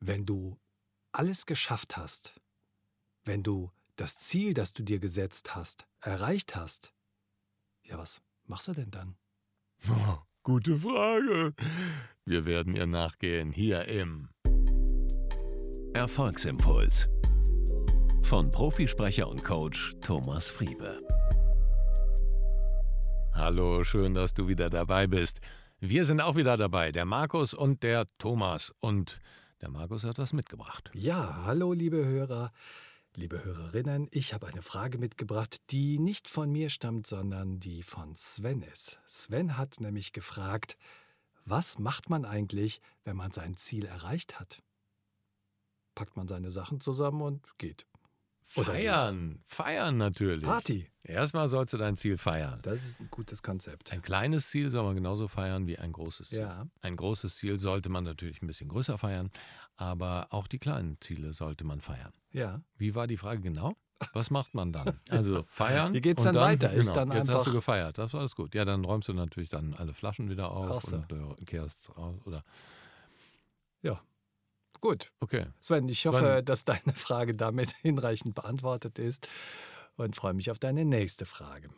wenn du alles geschafft hast, wenn du das Ziel, das du dir gesetzt hast, erreicht hast, ja, was machst du denn dann? Oh, gute Frage. Wir werden ihr nachgehen hier im Erfolgsimpuls von Profisprecher und Coach Thomas Friebe. Hallo, schön, dass du wieder dabei bist. Wir sind auch wieder dabei, der Markus und der Thomas. Und der Markus hat was mitgebracht. Ja, hallo liebe Hörer, liebe Hörerinnen. Ich habe eine Frage mitgebracht, die nicht von mir stammt, sondern die von Sven ist. Sven hat nämlich gefragt, was macht man eigentlich, wenn man sein Ziel erreicht hat? Packt man seine Sachen zusammen und geht. Oder Feiern, feiern natürlich. Party. Erstmal sollst du dein Ziel feiern. Das ist ein gutes Konzept. Ein kleines Ziel soll man genauso feiern wie ein großes Ziel. Ja. Ein großes Ziel sollte man natürlich ein bisschen größer feiern, aber auch die kleinen Ziele sollte man feiern. Ja. Wie war die Frage genau? Was macht man dann? Also feiern. Wie geht's und dann weiter? Ist Genau, dann jetzt hast du gefeiert, das war alles gut. Ja, dann räumst du natürlich dann alle Flaschen wieder auf so. und äh, kehrst raus. Oder Ja. Gut. okay. Sven, ich hoffe, Sven. dass deine Frage damit hinreichend beantwortet ist und freue mich auf deine nächste Frage.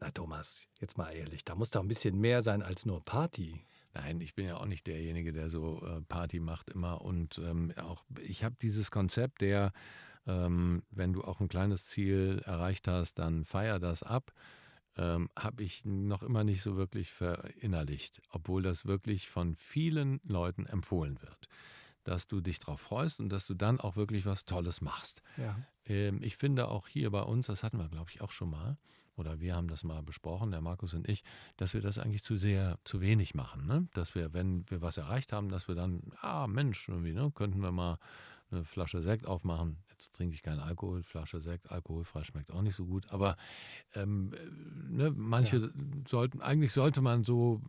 Na Thomas, jetzt mal ehrlich, da muss doch ein bisschen mehr sein als nur Party. Nein, ich bin ja auch nicht derjenige, der so äh, Party macht immer. Und ähm, auch ich habe dieses Konzept, der, ähm, wenn du auch ein kleines Ziel erreicht hast, dann feier das ab. Ähm, habe ich noch immer nicht so wirklich verinnerlicht, obwohl das wirklich von vielen Leuten empfohlen wird, dass du dich darauf freust und dass du dann auch wirklich was Tolles machst. Ja. Ähm, ich finde auch hier bei uns, das hatten wir, glaube ich, auch schon mal, oder wir haben das mal besprochen, der Markus und ich, dass wir das eigentlich zu sehr, zu wenig machen. Ne? Dass wir, wenn wir was erreicht haben, dass wir dann, ah Mensch, irgendwie, ne, könnten wir mal eine Flasche Sekt aufmachen. Jetzt trinke ich keinen Alkohol, Flasche Sekt, alkoholfrei schmeckt auch nicht so gut. Aber ähm, äh, ne, manche sollten, eigentlich sollte man so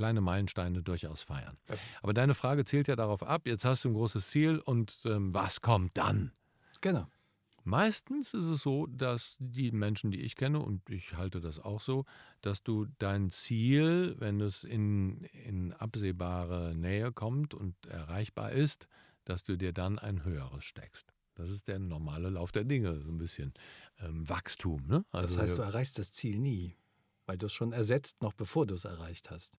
kleine Meilensteine durchaus feiern. Aber deine Frage zielt ja darauf ab, jetzt hast du ein großes Ziel und ähm, was kommt dann? Genau. Meistens ist es so, dass die Menschen, die ich kenne, und ich halte das auch so, dass du dein Ziel, wenn es in, in absehbare Nähe kommt und erreichbar ist, dass du dir dann ein höheres steckst. Das ist der normale Lauf der Dinge, so ein bisschen ähm, Wachstum. Ne? Das Also heißt, du erreichst das Ziel nie, weil du es schon ersetzt, noch bevor du es erreicht hast.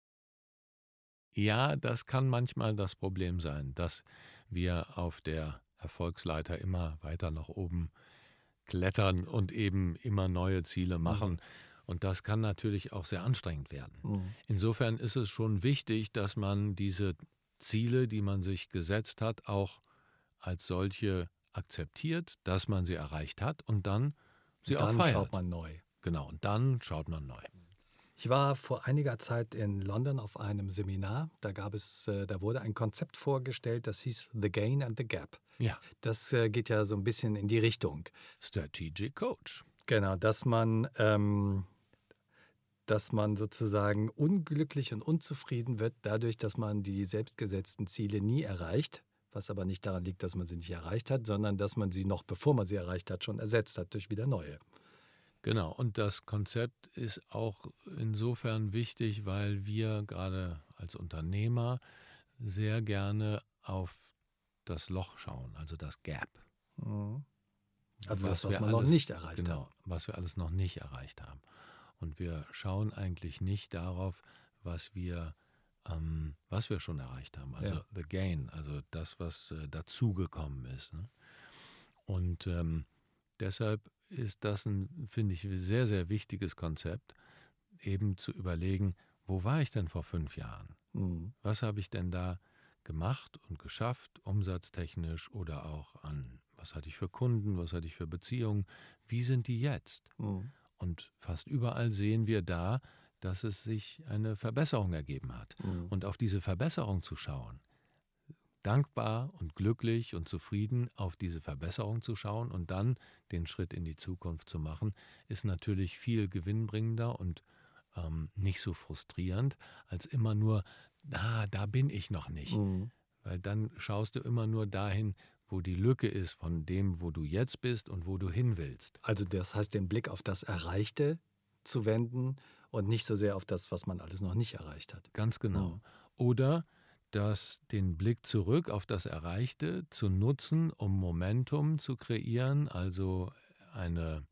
Ja, das kann manchmal das Problem sein, dass wir auf der Erfolgsleiter immer weiter nach oben klettern und eben immer neue Ziele machen. Und das kann natürlich auch sehr anstrengend werden. Mhm. Insofern ist es schon wichtig, dass man diese Ziele, die man sich gesetzt hat, auch als solche akzeptiert, dass man sie erreicht hat und dann sie auch Dann feiert. schaut man neu. Genau, und dann schaut man neu. Ich war vor einiger Zeit in London auf einem Seminar. Da gab es, äh, da wurde ein Konzept vorgestellt, das hieß The Gain and the Gap. Ja, Das äh, geht ja so ein bisschen in die Richtung. Strategic Coach. Genau, dass man, ähm, dass man sozusagen unglücklich und unzufrieden wird dadurch, dass man die selbstgesetzten Ziele nie erreicht. Was aber nicht daran liegt, dass man sie nicht erreicht hat, sondern dass man sie noch, bevor man sie erreicht hat, schon ersetzt hat durch wieder neue. Genau, und das Konzept ist auch insofern wichtig, weil wir gerade als Unternehmer sehr gerne auf das Loch schauen, also das Gap. Also das, was wir man noch alles- nicht erreicht genau, hat. was wir alles noch nicht erreicht haben. Und wir schauen eigentlich nicht darauf, was wir, ähm, was wir schon erreicht haben. Also Ja. the gain, also das, was äh, dazugekommen ist. Ne? Und ähm, deshalb ist das ein, finde ich, sehr, sehr wichtiges Konzept, eben zu überlegen, wo war ich denn vor fünf Jahren? Mhm. Was habe ich denn da gemacht und geschafft, umsatztechnisch oder auch an, was hatte ich für Kunden, was hatte ich für Beziehungen, wie sind die jetzt? Mhm. Und fast überall sehen wir da, dass es sich eine Verbesserung ergeben hat. Mhm. Und auf diese Verbesserung zu schauen, dankbar und glücklich und zufrieden auf diese Verbesserung zu schauen und dann den Schritt in die Zukunft zu machen, ist natürlich viel gewinnbringender und ähm, nicht so frustrierend, als immer nur, ah, da bin ich noch nicht. Mhm. Weil dann schaust du immer nur dahin, wo die Lücke ist von dem, wo du jetzt bist und wo du hin willst. Also das heißt, den Blick auf das Erreichte zu wenden und nicht so sehr auf das, was man alles noch nicht erreicht hat. Ganz genau. Mhm. Oder das, den Blick zurück auf das Erreichte zu nutzen, um Momentum zu kreieren, also eine,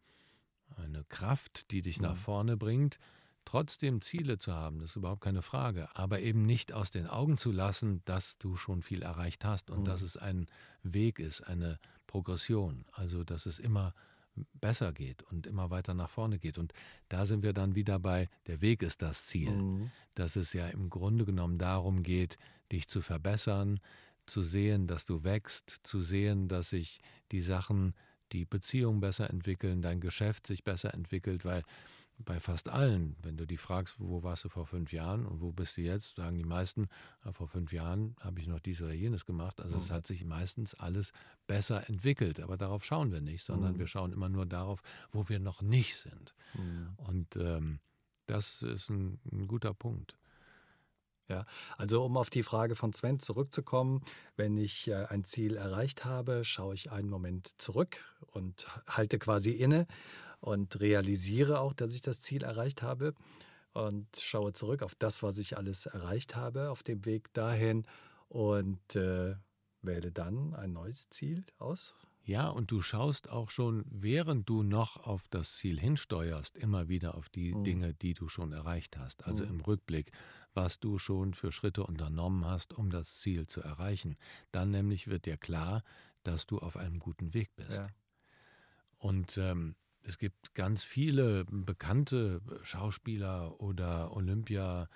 eine Kraft, die dich nach Mhm. vorne bringt, trotzdem Ziele zu haben, das ist überhaupt keine Frage, aber eben nicht aus den Augen zu lassen, dass du schon viel erreicht hast und Mhm. dass es ein Weg ist, eine Progression, also dass es immer besser geht und immer weiter nach vorne geht. Und da sind wir dann wieder bei, der Weg ist das Ziel Mhm. dass es ja im Grunde genommen darum geht, dich zu verbessern, zu sehen, dass du wächst, zu sehen, dass sich die Sachen, die Beziehung besser entwickeln, dein Geschäft sich besser entwickelt, weil bei fast allen, wenn du die fragst, wo warst du vor fünf Jahren und wo bist du jetzt, sagen die meisten, "Ja, vor fünf Jahren habe ich noch dies oder jenes gemacht. Also es Mhm. hat sich meistens alles besser entwickelt, aber darauf schauen wir nicht, sondern Mhm. wir schauen immer nur darauf, wo wir noch nicht sind. Mhm. Und ähm, das ist ein, ein guter Punkt. Also um auf die Frage von Sven zurückzukommen, wenn ich äh, ein Ziel erreicht habe, schaue ich einen Moment zurück und halte quasi inne und realisiere auch, dass ich das Ziel erreicht habe und schaue zurück auf das, was ich alles erreicht habe auf dem Weg dahin und äh, wähle dann ein neues Ziel aus. Ja, und du schaust auch schon, während du noch auf das Ziel hinsteuerst, immer wieder auf die Mhm. Dinge, die du schon erreicht hast. Also Mhm. im Rückblick, was du schon für Schritte unternommen hast, um das Ziel zu erreichen. Dann nämlich wird dir klar, dass du auf einem guten Weg bist. Ja. Und ähm, es gibt ganz viele bekannte Schauspieler oder Olympia,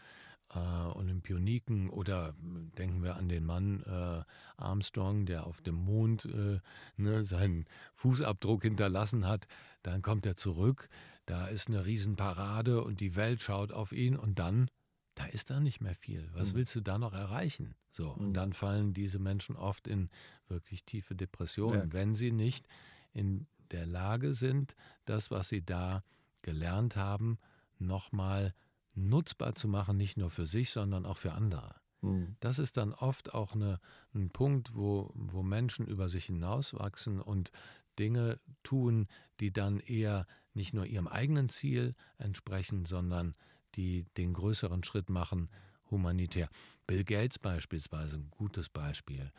äh, Olympioniken oder äh, denken wir an den Mann äh, Armstrong, der auf dem Mond äh, ne, seinen Fußabdruck hinterlassen hat. Dann kommt er zurück, da ist eine Riesenparade und die Welt schaut auf ihn und dann, da ist da nicht mehr viel. Was Mhm. willst du da noch erreichen? So, Mhm. und dann fallen diese Menschen oft in wirklich tiefe Depressionen, Ja. wenn sie nicht in der Lage sind, das, was sie da gelernt haben, nochmal nutzbar zu machen, nicht nur für sich, sondern auch für andere. Mhm. Das ist dann oft auch eine, ein Punkt, wo, wo Menschen über sich hinauswachsen und Dinge tun, die dann eher nicht nur ihrem eigenen Ziel entsprechen, sondern die den größeren Schritt machen, humanitär. Bill Gates beispielsweise, ein gutes Beispiel,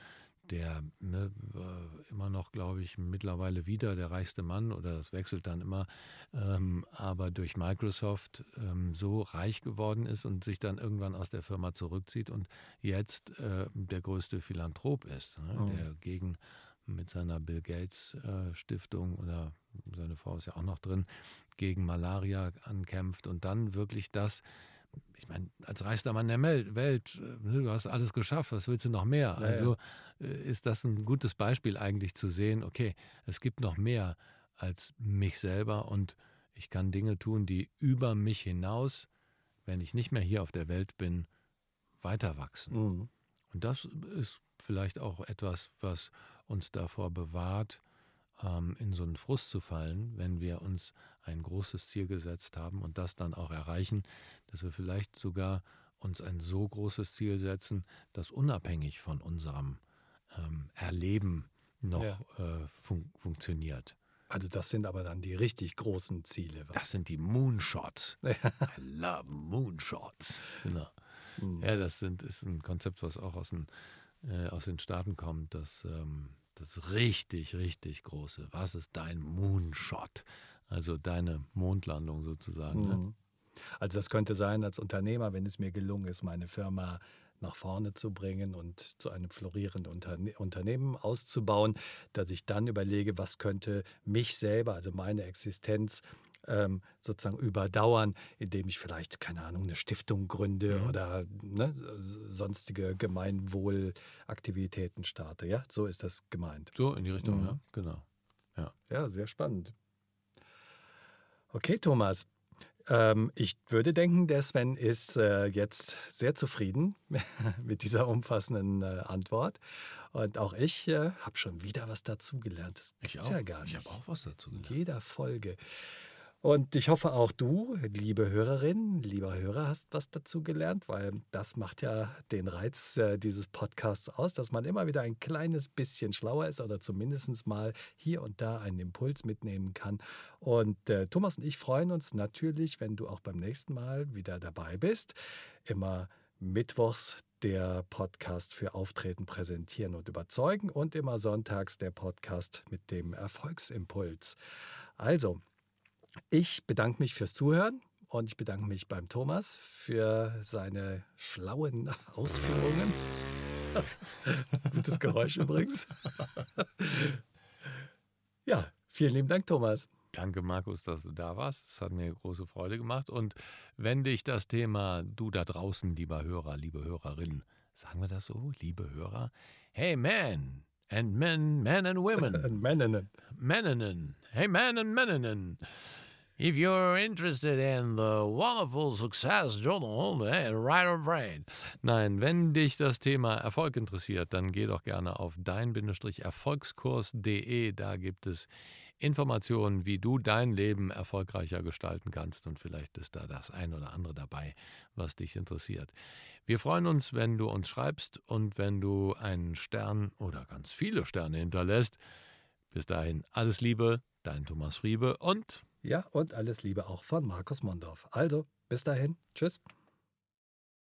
der ne, äh, immer noch, glaube ich, mittlerweile wieder der reichste Mann oder das wechselt dann immer, ähm, aber durch Microsoft ähm, so reich geworden ist und sich dann irgendwann aus der Firma zurückzieht und jetzt äh, der größte Philanthrop ist, ne, Mhm. der gegen mit seiner Bill Gates äh, Stiftung oder seine Frau ist ja auch noch drin, gegen Malaria ankämpft und dann wirklich das, ich meine, als reichster Mann der Welt, äh, ne, du hast alles geschafft, was willst du noch mehr? Ja, also äh, ist das ein gutes Beispiel eigentlich zu sehen, okay, es gibt noch mehr als mich selber und ich kann Dinge tun, die über mich hinaus, wenn ich nicht mehr hier auf der Welt bin, weiter wachsen. Mhm. Und das ist vielleicht auch etwas, was uns davor bewahrt, ähm, in so einen Frust zu fallen, wenn wir uns ein großes Ziel gesetzt haben und das dann auch erreichen, dass wir vielleicht sogar uns ein so großes Ziel setzen, das unabhängig von unserem ähm, Erleben noch Ja. äh, fun funktioniert. Also das sind aber dann die richtig großen Ziele. Das sind die Moonshots. I love Moonshots. Genau. Mhm. Ja, das sind, ist ein Konzept, was auch aus den, äh, aus den Staaten kommt. Das, ähm, das richtig, richtig große. Was ist dein Moonshot? Also deine Mondlandung sozusagen. Ne? Mhm. Also das könnte sein als Unternehmer, wenn es mir gelungen ist, meine Firma nach vorne zu bringen und zu einem florierenden Unterne Unternehmen auszubauen, dass ich dann überlege, was könnte mich selber, also meine Existenz ähm, sozusagen überdauern, indem ich vielleicht, keine Ahnung, eine Stiftung gründe Mhm. oder ne, sonstige Gemeinwohlaktivitäten starte. Ja, so ist das gemeint. So in die Richtung, Mhm. ja, genau. Ja, sehr spannend. Okay, Thomas. Ähm, ich würde denken, der Sven ist äh, jetzt sehr zufrieden mit dieser umfassenden äh, Antwort. Und auch ich äh, habe schon wieder was dazugelernt. Das Ich auch. ja gar nicht. Ich habe auch was dazu In jeder Folge. Und ich hoffe auch du, liebe Hörerin, lieber Hörer, hast was dazu gelernt, weil das macht ja den Reiz äh, dieses Podcasts aus, dass man immer wieder ein kleines bisschen schlauer ist oder zumindest mal hier und da einen Impuls mitnehmen kann. Und äh, Thomas und ich freuen uns natürlich, wenn du auch beim nächsten Mal wieder dabei bist. Immer mittwochs der Podcast für Auftreten, Präsentieren und Überzeugen und immer sonntags der Podcast mit dem Erfolgsimpuls. Also, ich bedanke mich fürs Zuhören und ich bedanke mich beim Thomas für seine schlauen Ausführungen. Gutes Geräusch übrigens. ja, vielen lieben Dank, Thomas. Danke, Markus, dass du da warst. Es hat mir große Freude gemacht. Und wenn dich das Thema, du da draußen, lieber Hörer, liebe Hörerin, sagen wir das so, liebe Hörer? Hey, man and men, men and women. and Männinnen. Männinnen. Hey, men and Männinnen. If you're interested in the wonderful success journal, right on brain. Nein, wenn dich das Thema Erfolg interessiert, dann geh doch gerne auf dein-erfolgskurs.de. Da gibt es Informationen, wie du dein Leben erfolgreicher gestalten kannst und vielleicht ist da das ein oder andere dabei, was dich interessiert. Wir freuen uns, wenn du uns schreibst und wenn du einen Stern oder ganz viele Sterne hinterlässt. Bis dahin alles Liebe, dein Thomas Friebe und ja, und alles Liebe auch von Markus Mondorf. Also, bis dahin. Tschüss.